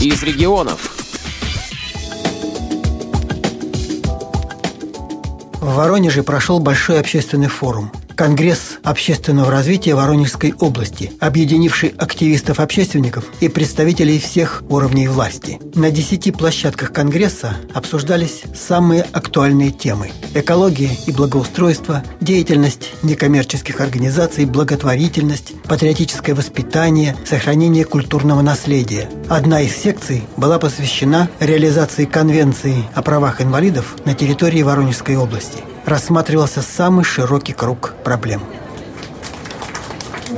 из регионов. В Воронеже прошел большой общественный форум – Конгресс общественного развития Воронежской области, объединивший активистов-общественников и представителей всех уровней власти. На десяти площадках Конгресса обсуждались самые актуальные темы – экология и благоустройство, деятельность некоммерческих организаций, благотворительность, патриотическое воспитание, сохранение культурного наследия. Одна из секций была посвящена реализации Конвенции о правах инвалидов на территории Воронежской области – рассматривался самый широкий круг проблем.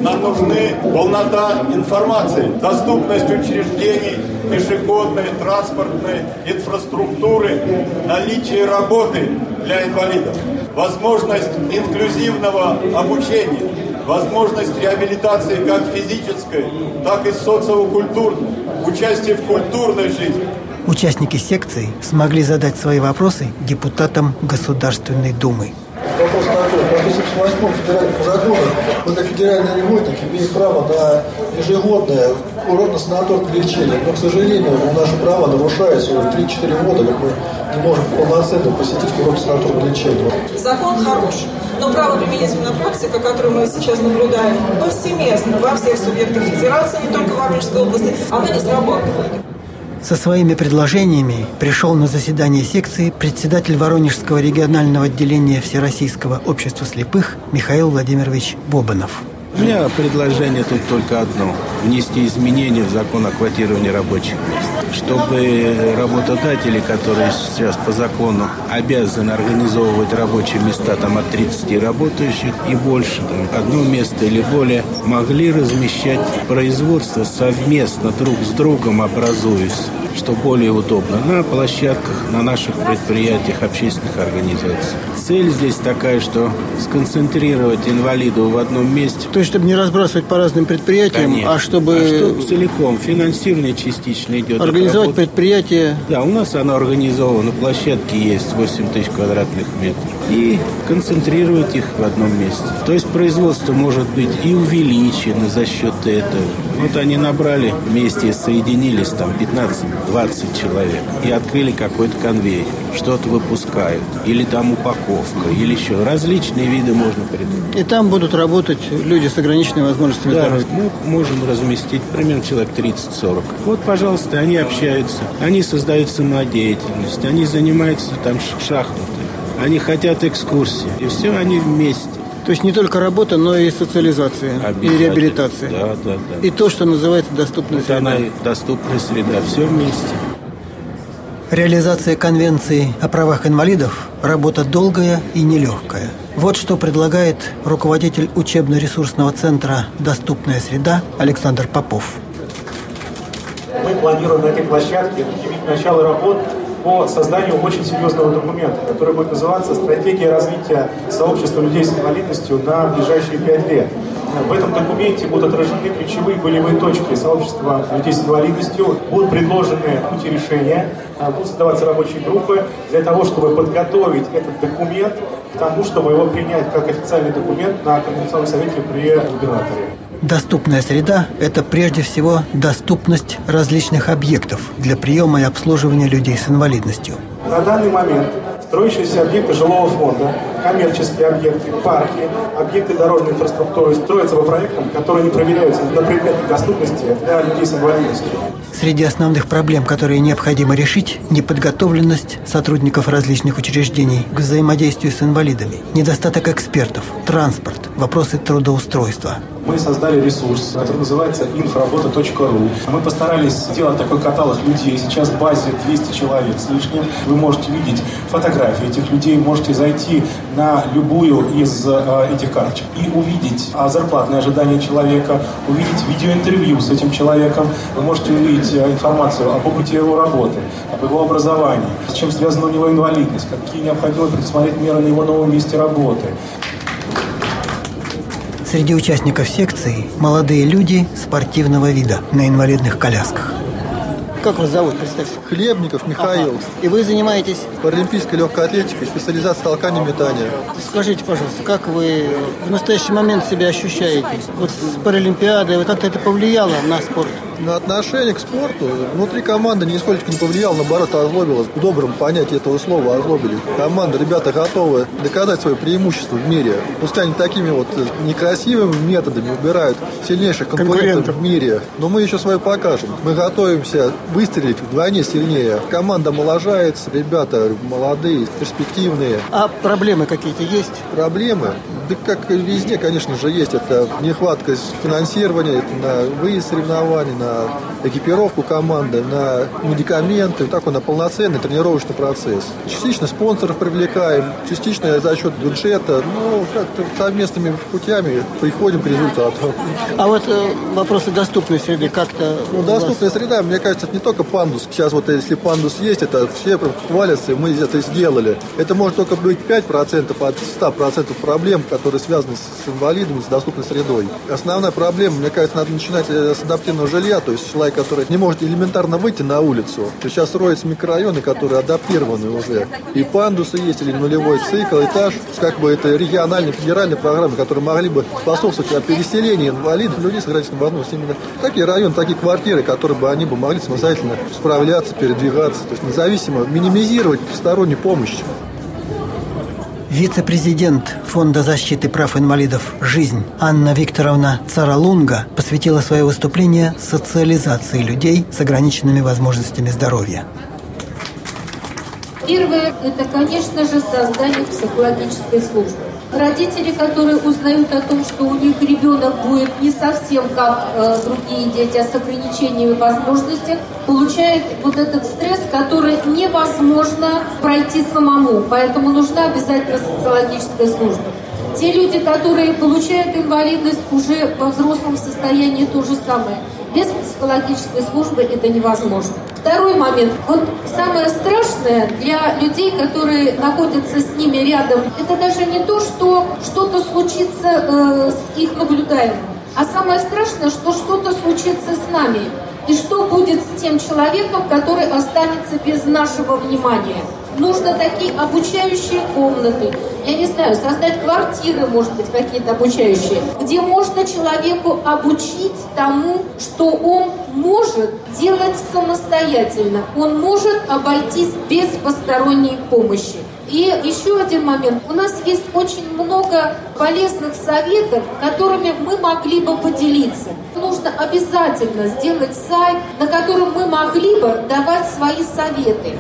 Нам нужны полнота информации, доступность учреждений, пешеходной, транспортной инфраструктуры, наличие работы для инвалидов, возможность инклюзивного обучения, возможность реабилитации как физической, так и социокультурной, участие в культурной жизни – Участники секции смогли задать свои вопросы депутатам Государственной Думы. Вопрос такой. По 178 федеральному закону только федеральный льготник имеет право на ежегодное курортно-санаторное лечение. Но, к сожалению, наше право нарушается уже 3-4 года, как мы не можем полноценно посетить курортно-санаторное лечение. Закон хороший. Но правоприменительная практика, которую мы сейчас наблюдаем повсеместно во всех субъектах федерации, не только в Воронежской области, она не срабатывает. Со своими предложениями пришел на заседание секции председатель Воронежского регионального отделения Всероссийского общества слепых Михаил Владимирович Бобанов. У меня предложение тут только одно. Внести изменения в закон о квотировании рабочих мест. Чтобы работодатели, которые сейчас по закону обязаны организовывать рабочие места там от 30 работающих и больше, там, одно место или более, могли размещать производство совместно друг с другом образуясь что более удобно, на площадках, на наших предприятиях, общественных организаций. Цель здесь такая, что сконцентрировать инвалидов в одном месте. То есть, чтобы не разбрасывать по разным предприятиям, Конечно. а чтобы... А чтобы целиком, финансирование частично идет. Организовать предприятие. Да, у нас оно организовано, площадки есть 8 тысяч квадратных метров. И концентрировать их в одном месте. То есть производство может быть и увеличено за счет этого. Вот они набрали вместе, соединились там 15-20 человек и открыли какой-то конвейер. Что-то выпускают. Или там упаковка, или еще. Различные виды можно придумать. И там будут работать люди с ограниченными возможностями да, здоровья. мы можем разместить примерно человек 30-40. Вот, пожалуйста, они общаются, они создают самодеятельность, они занимаются там шахматы, они хотят экскурсии. И все они вместе. То есть не только работа, но и социализация, и реабилитация. Да, да, да. И то, что называется доступная вот среда. Она и доступная среда, все вместе. Реализация Конвенции о правах инвалидов – работа долгая и нелегкая. Вот что предлагает руководитель учебно-ресурсного центра «Доступная среда» Александр Попов. Мы планируем на этой площадке начало работ по созданию очень серьезного документа, который будет называться «Стратегия развития сообщества людей с инвалидностью на ближайшие пять лет». В этом документе будут отражены ключевые болевые точки сообщества людей с инвалидностью, будут предложены пути решения, а, будут создаваться рабочие группы для того, чтобы подготовить этот документ к тому, чтобы его принять как официальный документ на Координационном совете при губернаторе. Доступная среда – это прежде всего доступность различных объектов для приема и обслуживания людей с инвалидностью. На данный момент строящиеся объекты жилого фонда, коммерческие объекты, парки, объекты дорожной инфраструктуры строятся по проектам, которые не проверяются на предмет доступности для людей с инвалидностью. Среди основных проблем, которые необходимо решить, неподготовленность сотрудников различных учреждений к взаимодействию с инвалидами, недостаток экспертов, транспорт, вопросы трудоустройства – мы создали ресурс, который называется infraработа.ру. Мы постарались сделать такой каталог людей. Сейчас в базе 200 человек с лишним. Вы можете видеть фотографии этих людей, можете зайти на любую из э, этих карточек и увидеть а, зарплатные ожидания человека, увидеть видеоинтервью с этим человеком. Вы можете увидеть э, информацию об опыте его работы, об его образовании, с чем связана у него инвалидность, какие необходимо предусмотреть меры на его новом месте работы. Среди участников секции молодые люди спортивного вида на инвалидных колясках. Как вас зовут, представьте? Хлебников Михаил. Ага. И вы занимаетесь? Паралимпийской легкой атлетикой, специализация толкания метания. Скажите, пожалуйста, как вы в настоящий момент себя ощущаете? Вот с Паралимпиадой, вот как-то это повлияло на спорт? На отношение к спорту внутри команды нисколько не повлиял, наоборот, озлобило. В добром понятии этого слова озлобили. Команда, ребята готовы доказать свое преимущество в мире. Пускай они такими вот некрасивыми методами убирают сильнейших конкурентов, конкурентов в мире, но мы еще свое покажем. Мы готовимся выстрелить вдвойне сильнее. Команда омоложается, ребята молодые, перспективные. А проблемы какие-то есть? Проблемы? Да как везде, конечно же, есть. Это нехватка финансирования, это на выезд соревнований, на экипировку команды, на медикаменты, так он на полноценный тренировочный процесс. Частично спонсоров привлекаем, частично за счет бюджета, ну, как-то совместными путями приходим к результату. А вот э, вопросы доступной среды как-то... Ну, доступная вас... среда, мне кажется, это не только пандус. Сейчас вот если пандус есть, это все хвалятся, мы это сделали. Это может только быть 5% от 100% проблем, которые связаны с инвалидами, с доступной средой. Основная проблема, мне кажется, надо начинать э, с адаптивного жилья, то есть человек, который не может элементарно выйти на улицу. То сейчас строятся микрорайоны, которые адаптированы уже. И пандусы есть, или нулевой цикл, этаж. Как бы это региональные, федеральные программы, которые могли бы способствовать переселению инвалидов, людей с ограниченной возможностью. Именно такие районы, такие квартиры, которые бы они бы могли самостоятельно справляться, передвигаться. То есть независимо минимизировать стороннюю помощь. Вице-президент Фонда защиты прав инвалидов «Жизнь» Анна Викторовна Царалунга посвятила свое выступление социализации людей с ограниченными возможностями здоровья. Первое – это, конечно же, создание психологической службы. Родители, которые узнают о том, что у них ребенок будет не совсем как э, другие дети, а с ограничениями возможностей, получают вот этот стресс, который невозможно пройти самому. Поэтому нужна обязательно социологическая служба. Те люди, которые получают инвалидность уже во взрослом состоянии, то же самое. Без психологической службы это невозможно. Второй момент. Вот самое страшное для людей, которые находятся с ними рядом, это даже не то, что что-то случится э, с их наблюдаемым, а самое страшное, что что-то случится с нами. И что будет с тем человеком, который останется без нашего внимания? Нужно такие обучающие комнаты, я не знаю, создать квартиры, может быть, какие-то обучающие, где можно человеку обучить тому, что он может делать самостоятельно. Он может обойтись без посторонней помощи. И еще один момент. У нас есть очень много полезных советов, которыми мы могли бы поделиться. Нужно обязательно сделать сайт, на котором мы могли бы давать свои советы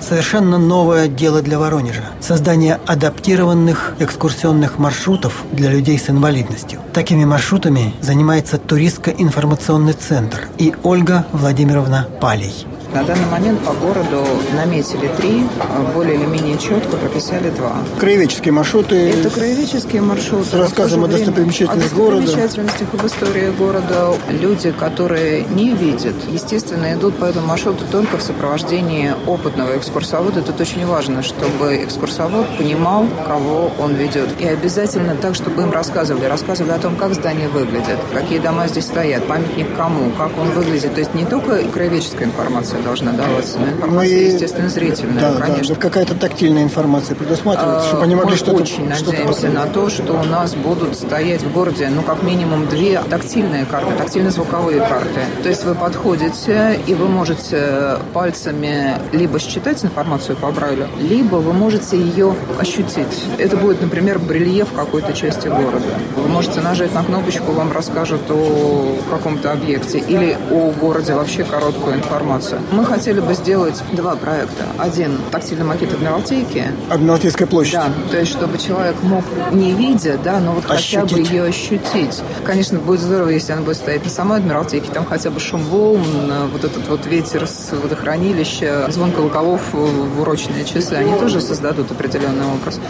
совершенно новое дело для Воронежа – создание адаптированных экскурсионных маршрутов для людей с инвалидностью. Такими маршрутами занимается туристско-информационный центр и Ольга Владимировна Палей. На данный момент по городу наметили три, а более или менее четко прописали два. Краеведческие маршруты? Это краеведческие маршруты. С рассказом о достопримечательностях города? О достопримечательностях в истории города. Люди, которые не видят, естественно, идут по этому маршруту только в сопровождении опытного экскурсовода. Тут очень важно, чтобы экскурсовод понимал, кого он ведет. И обязательно так, чтобы им рассказывали. Рассказывали о том, как здание выглядит, какие дома здесь стоят, памятник кому, как он выглядит. То есть не только краеведческая информация, должна даваться. Но информация, ну, естественно, зрительная, да, конечно. Да, какая-то тактильная информация предусматривается, чтобы они могли что-то... очень что надеемся на то, что у нас будут стоять в городе, ну, как минимум, две тактильные карты, тактильно-звуковые карты. То есть вы подходите, и вы можете пальцами либо считать информацию по Брайлю, либо вы можете ее ощутить. Это будет, например, брельеф какой-то части города. Вы можете нажать на кнопочку, вам расскажут о каком-то объекте или о городе вообще короткую информацию. Мы хотели бы сделать два проекта. Один – тактильный макет Адмиралтейки. Адмиралтейская площадь. Да, то есть чтобы человек мог, не видя, да, но вот ощутить. хотя бы ее ощутить. Конечно, будет здорово, если она будет стоять на самой Адмиралтейке, там хотя бы шум волн, вот этот вот ветер с водохранилища, звон колоколов в урочные часы, они тоже создадут определенный образ.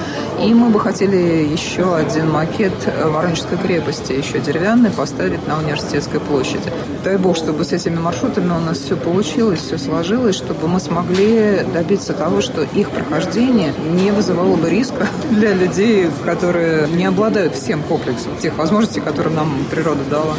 И мы бы хотели еще один макет Воронежской крепости, еще деревянный, поставить на университетской площади. Дай бог, чтобы с этими маршрутами у нас все получилось, все сложилось, чтобы мы смогли добиться того, что их прохождение не вызывало бы риска для людей, которые не обладают всем комплексом тех возможностей, которые нам природа дала.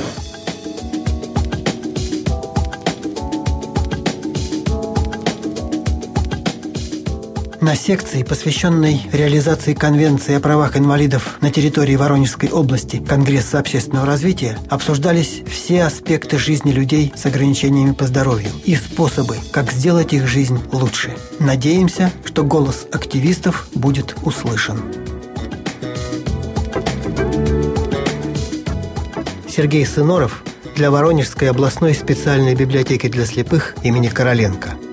На секции, посвященной реализации Конвенции о правах инвалидов на территории Воронежской области Конгресса общественного развития, обсуждались все аспекты жизни людей с ограничениями по здоровью и способы, как сделать их жизнь лучше. Надеемся, что голос активистов будет услышан. Сергей Сыноров для Воронежской областной специальной библиотеки для слепых имени Короленко –